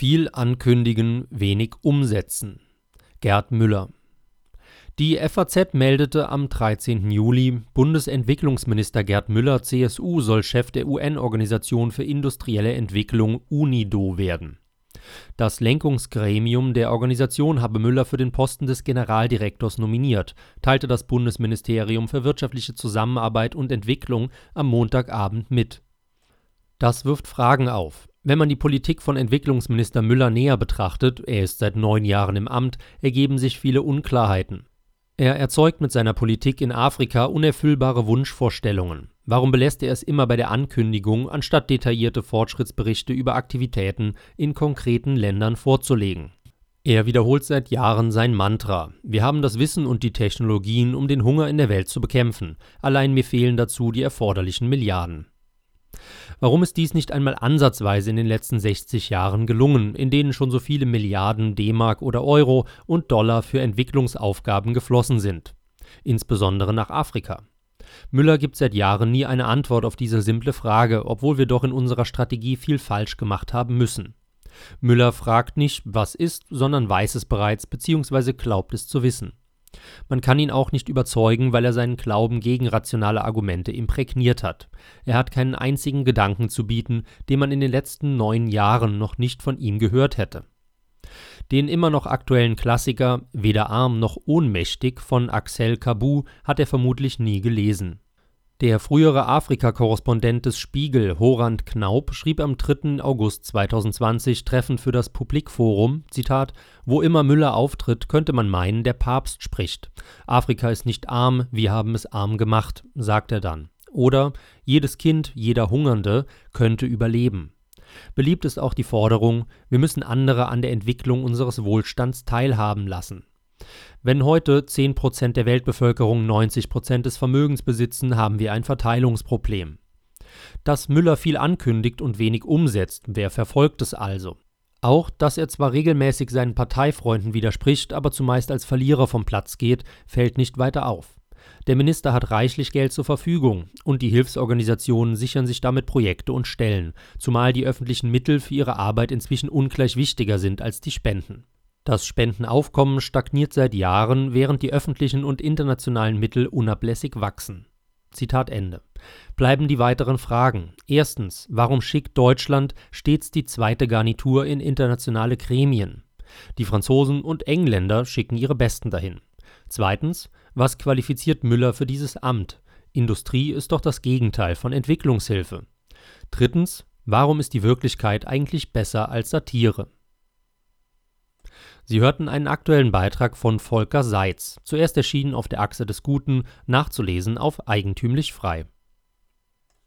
Viel ankündigen, wenig umsetzen. Gerd Müller. Die FAZ meldete am 13. Juli, Bundesentwicklungsminister Gerd Müller CSU soll Chef der UN-Organisation für industrielle Entwicklung UNIDO werden. Das Lenkungsgremium der Organisation habe Müller für den Posten des Generaldirektors nominiert, teilte das Bundesministerium für wirtschaftliche Zusammenarbeit und Entwicklung am Montagabend mit. Das wirft Fragen auf. Wenn man die Politik von Entwicklungsminister Müller näher betrachtet, er ist seit neun Jahren im Amt, ergeben sich viele Unklarheiten. Er erzeugt mit seiner Politik in Afrika unerfüllbare Wunschvorstellungen. Warum belässt er es immer bei der Ankündigung, anstatt detaillierte Fortschrittsberichte über Aktivitäten in konkreten Ländern vorzulegen? Er wiederholt seit Jahren sein Mantra. Wir haben das Wissen und die Technologien, um den Hunger in der Welt zu bekämpfen. Allein mir fehlen dazu die erforderlichen Milliarden. Warum ist dies nicht einmal ansatzweise in den letzten 60 Jahren gelungen, in denen schon so viele Milliarden D-Mark oder Euro und Dollar für Entwicklungsaufgaben geflossen sind? Insbesondere nach Afrika. Müller gibt seit Jahren nie eine Antwort auf diese simple Frage, obwohl wir doch in unserer Strategie viel falsch gemacht haben müssen. Müller fragt nicht, was ist, sondern weiß es bereits bzw. glaubt es zu wissen. Man kann ihn auch nicht überzeugen, weil er seinen Glauben gegen rationale Argumente imprägniert hat. Er hat keinen einzigen Gedanken zu bieten, den man in den letzten neun Jahren noch nicht von ihm gehört hätte. Den immer noch aktuellen Klassiker Weder arm noch ohnmächtig von Axel Cabu hat er vermutlich nie gelesen. Der frühere Afrika-Korrespondent des Spiegel, Horand Knaup, schrieb am 3. August 2020 treffend für das Publikforum, Zitat, wo immer Müller auftritt, könnte man meinen, der Papst spricht. Afrika ist nicht arm, wir haben es arm gemacht, sagt er dann. Oder jedes Kind, jeder Hungernde könnte überleben. Beliebt ist auch die Forderung, wir müssen andere an der Entwicklung unseres Wohlstands teilhaben lassen. Wenn heute 10 Prozent der Weltbevölkerung 90 Prozent des Vermögens besitzen, haben wir ein Verteilungsproblem. Dass Müller viel ankündigt und wenig umsetzt, wer verfolgt es also? Auch, dass er zwar regelmäßig seinen Parteifreunden widerspricht, aber zumeist als Verlierer vom Platz geht, fällt nicht weiter auf. Der Minister hat reichlich Geld zur Verfügung und die Hilfsorganisationen sichern sich damit Projekte und Stellen, zumal die öffentlichen Mittel für ihre Arbeit inzwischen ungleich wichtiger sind als die Spenden. Das Spendenaufkommen stagniert seit Jahren, während die öffentlichen und internationalen Mittel unablässig wachsen. Zitat Ende. Bleiben die weiteren Fragen. Erstens, warum schickt Deutschland stets die zweite Garnitur in internationale Gremien? Die Franzosen und Engländer schicken ihre Besten dahin. Zweitens, was qualifiziert Müller für dieses Amt? Industrie ist doch das Gegenteil von Entwicklungshilfe. Drittens, warum ist die Wirklichkeit eigentlich besser als Satire? Sie hörten einen aktuellen Beitrag von Volker Seitz, zuerst erschienen auf der Achse des Guten, nachzulesen auf eigentümlich frei